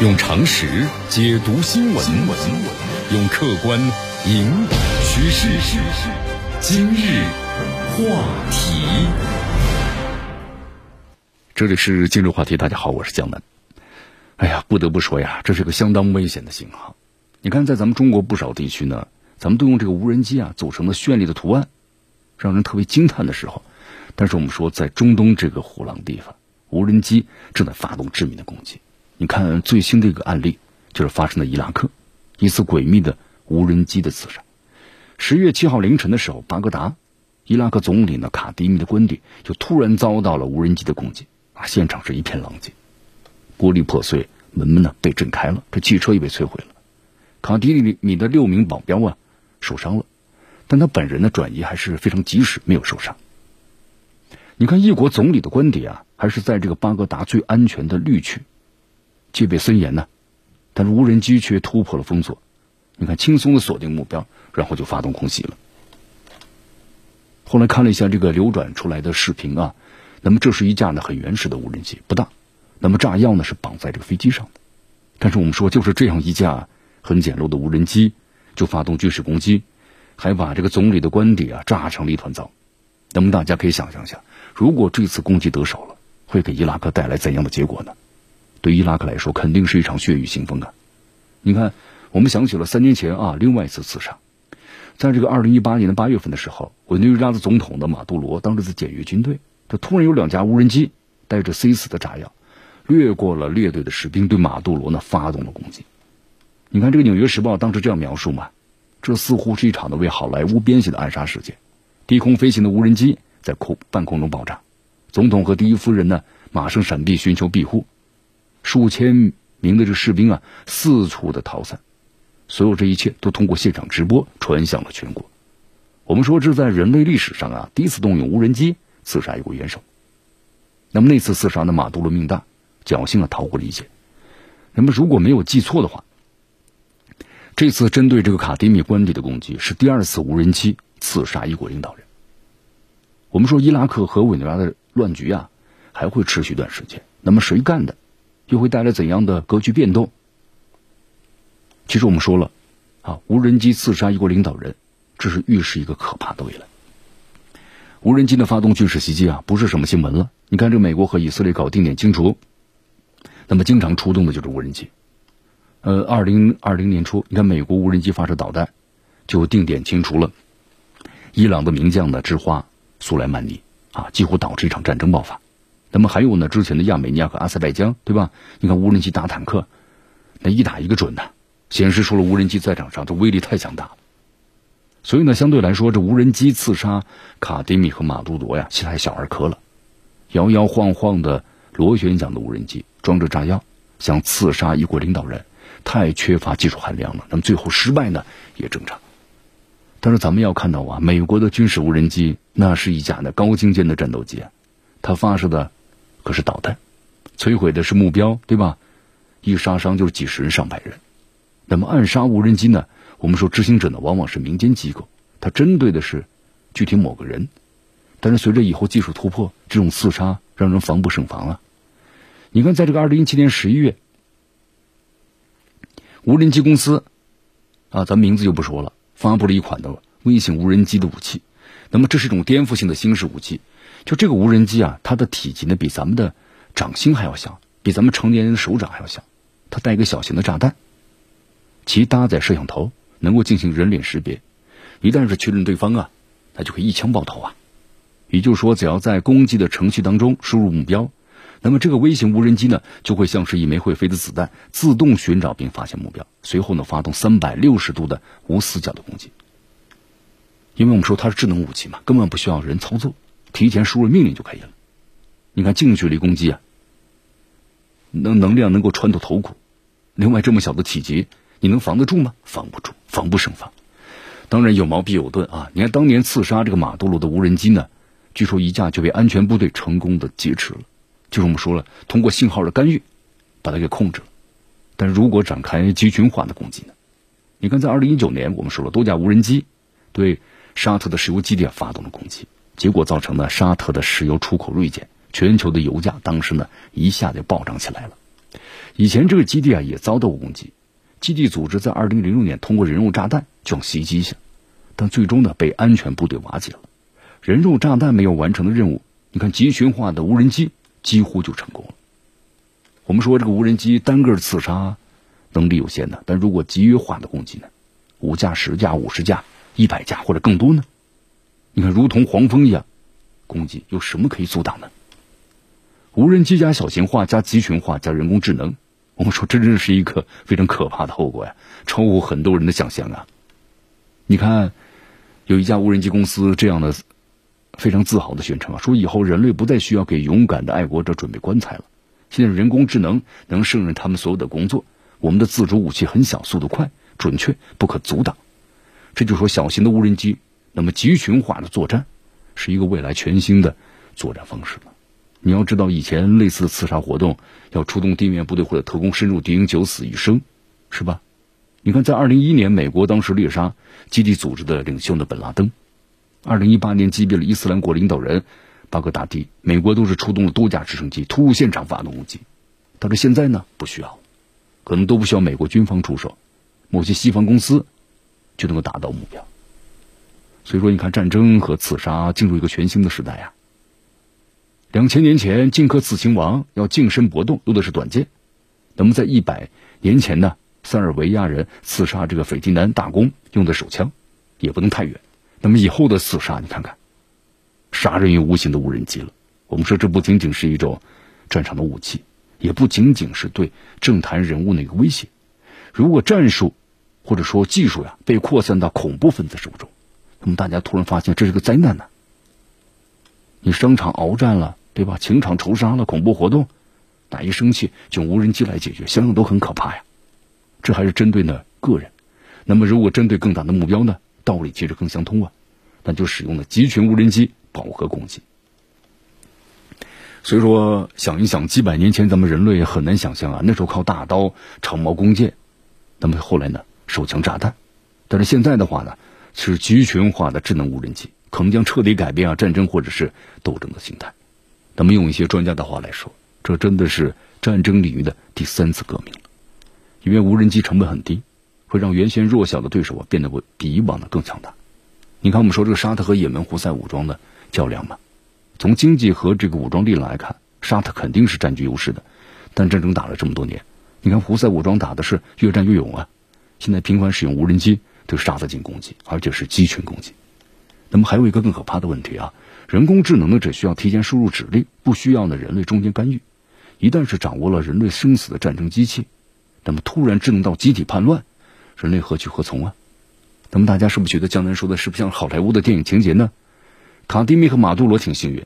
用常识解读新闻，用客观引导趋势。今日话题，这里是今日话题。大家好，我是江南。哎呀，不得不说呀，这是个相当危险的信号。你看，在咱们中国不少地区呢，咱们都用这个无人机啊组成了绚丽的图案，让人特别惊叹的时候。但是我们说，在中东这个虎狼地方，无人机正在发动致命的攻击。你看最新的一个案例，就是发生在伊拉克一次诡秘的无人机的刺杀。十月七号凌晨的时候，巴格达，伊拉克总理呢卡迪米的官邸就突然遭到了无人机的攻击啊！现场是一片狼藉，玻璃破碎，门门呢被震开了，这汽车也被摧毁了。卡迪米的六名保镖啊受伤了，但他本人呢转移还是非常及时，没有受伤。你看，一国总理的官邸啊，还是在这个巴格达最安全的绿区，戒备森严呢。但是无人机却突破了封锁，你看，轻松的锁定目标，然后就发动空袭了。后来看了一下这个流转出来的视频啊，那么这是一架呢很原始的无人机，不大。那么炸药呢是绑在这个飞机上的，但是我们说就是这样一架很简陋的无人机，就发动军事攻击，还把这个总理的官邸啊炸成了一团糟。那么大家可以想象一下。如果这次攻击得手了，会给伊拉克带来怎样的结果呢？对伊拉克来说，肯定是一场血雨腥风啊！你看，我们想起了三年前啊，另外一次刺杀，在这个二零一八年的八月份的时候，委内瑞拉的总统的马杜罗当时在检阅军队，他突然有两架无人机带着 C 四的炸药，掠过了列队的士兵，对马杜罗呢发动了攻击。你看，这个《纽约时报》当时这样描述嘛，这似乎是一场的为好莱坞编写的暗杀事件，低空飞行的无人机。在空半空中爆炸，总统和第一夫人呢马上闪避寻求庇护，数千名的这士兵啊四处的逃散，所有这一切都通过现场直播传向了全国。我们说这在人类历史上啊第一次动用无人机刺杀一国元首。那么那次刺杀的马杜罗命大，侥幸啊逃过了一劫。那么如果没有记错的话，这次针对这个卡迪米官邸的攻击是第二次无人机刺杀一国领导人。我们说伊拉克和委内瑞拉的乱局啊，还会持续一段时间。那么谁干的，又会带来怎样的格局变动？其实我们说了，啊，无人机刺杀一国领导人，这是预示一个可怕的未来。无人机的发动军事袭击啊，不是什么新闻了。你看，这美国和以色列搞定点清除，那么经常出动的就是无人机。呃，二零二零年初，你看美国无人机发射导弹，就定点清除了伊朗的名将的之花。苏莱曼尼啊，几乎导致一场战争爆发。那么还有呢，之前的亚美尼亚和阿塞拜疆，对吧？你看无人机打坦克，那一打一个准呐，显示出了无人机在场上的威力太强大了。所以呢，相对来说，这无人机刺杀卡迪米和马杜罗呀，其实还小儿科了。摇摇晃晃的螺旋桨的无人机装着炸药，想刺杀一国领导人，太缺乏技术含量了。那么最后失败呢，也正常。但是咱们要看到啊，美国的军事无人机那是一架的高精尖的战斗机，它发射的可是导弹，摧毁的是目标，对吧？一杀伤就是几十人上百人。那么暗杀无人机呢？我们说执行者呢往往是民间机构，它针对的是具体某个人。但是随着以后技术突破，这种刺杀让人防不胜防啊。你看，在这个二零一七年十一月，无人机公司啊，咱名字就不说了。发布了一款的微型无人机的武器，那么这是一种颠覆性的新式武器。就这个无人机啊，它的体积呢比咱们的掌心还要小，比咱们成年人的手掌还要小。它带一个小型的炸弹，其搭载摄像头，能够进行人脸识别。一旦是确认对方啊，它就可以一枪爆头啊。也就是说，只要在攻击的程序当中输入目标，那么这个微型无人机呢，就会像是一枚会飞的子弹，自动寻找并发现目标。随后呢，发动三百六十度的无死角的攻击。因为我们说它是智能武器嘛，根本不需要人操作，提前输入命令就可以了。你看近距离攻击啊，能能量能够穿透头骨。另外，这么小的体积，你能防得住吗？防不住，防不胜防。当然有矛必有盾啊！你看当年刺杀这个马杜罗的无人机呢，据说一架就被安全部队成功的劫持了。就是我们说了，通过信号的干预，把它给控制了。但如果展开集群化的攻击呢？你看，在二零一九年，我们说了多架无人机对沙特的石油基地发动了攻击，结果造成了沙特的石油出口锐减，全球的油价当时呢一下就暴涨起来了。以前这个基地啊也遭到过攻击，基地组织在二零零六年通过人肉炸弹就袭击一下，但最终呢被安全部队瓦解了。人肉炸弹没有完成的任务，你看集群化的无人机几乎就成功了。我们说这个无人机单个刺杀能力有限的，但如果集约化的攻击呢，五架、十架、五十架、一百架或者更多呢？你看，如同黄蜂一样攻击，有什么可以阻挡呢？无人机加小型化加集群化加人工智能，我们说这真是一个非常可怕的后果呀，超乎很多人的想象啊！你看，有一家无人机公司这样的非常自豪的宣称啊，说以后人类不再需要给勇敢的爱国者准备棺材了，现在人工智能能胜任他们所有的工作，我们的自主武器很小，速度快、准确、不可阻挡。这就说小型的无人机，那么集群化的作战，是一个未来全新的作战方式了。你要知道，以前类似的刺杀活动要出动地面部队或者特工深入敌营九死一生，是吧？你看，在二零一一年，美国当时猎杀基地组织的领袖的本拉登；二零一八年击毙了伊斯兰国领导人巴格达迪，美国都是出动了多架直升机突入现场发动攻击。但是现在呢，不需要，可能都不需要美国军方出手，某些西方公司就能够达到目标。所以说，你看，战争和刺杀进入一个全新的时代呀。两千年前，荆轲刺秦王要近身搏斗，用的是短剑；那么在一百年前呢，塞尔维亚人刺杀这个斐迪南大公用的手枪，也不能太远。那么以后的刺杀，你看看，杀人于无形的无人机了。我们说，这不仅仅是一种战场的武器，也不仅仅是对政坛人物的一个威胁。如果战术或者说技术呀被扩散到恐怖分子手中，那么大家突然发现这是个灾难呢。你商场鏖战了。对吧？情场仇杀了，恐怖活动，哪一生气就无人机来解决，想想都很可怕呀。这还是针对呢个人，那么如果针对更大的目标呢？道理其实更相通啊，那就使用了集群无人机饱和攻击。所以说，想一想几百年前咱们人类很难想象啊，那时候靠大刀、长矛、弓箭，那么后来呢手枪、炸弹，但是现在的话呢是集群化的智能无人机，可能将彻底改变啊战争或者是斗争的形态。那么用一些专家的话来说，这真的是战争领域的第三次革命了。因为无人机成本很低，会让原先弱小的对手啊变得会比以往的更强大。你看，我们说这个沙特和也门胡塞武装的较量嘛，从经济和这个武装力量来看，沙特肯定是占据优势的。但战争打了这么多年，你看胡塞武装打的是越战越勇啊，现在频繁使用无人机对沙子进攻击，而且是集群攻击。那么还有一个更可怕的问题啊。人工智能呢，只需要提前输入指令，不需要呢人类中间干预。一旦是掌握了人类生死的战争机器，那么突然智能到集体叛乱，人类何去何从啊？那么大家是不是觉得江南说的是不像好莱坞的电影情节呢？卡迪米和马杜罗挺幸运，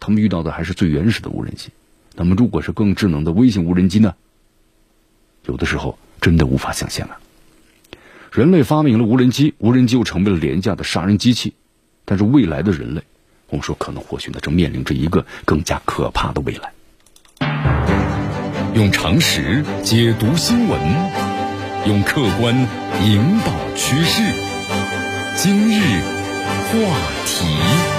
他们遇到的还是最原始的无人机。那么如果是更智能的微型无人机呢？有的时候真的无法想象啊。人类发明了无人机，无人机又成为了廉价的杀人机器，但是未来的人类。我们说，可能或许呢，正面临着一个更加可怕的未来。用常识解读新闻，用客观引导趋势。今日话题。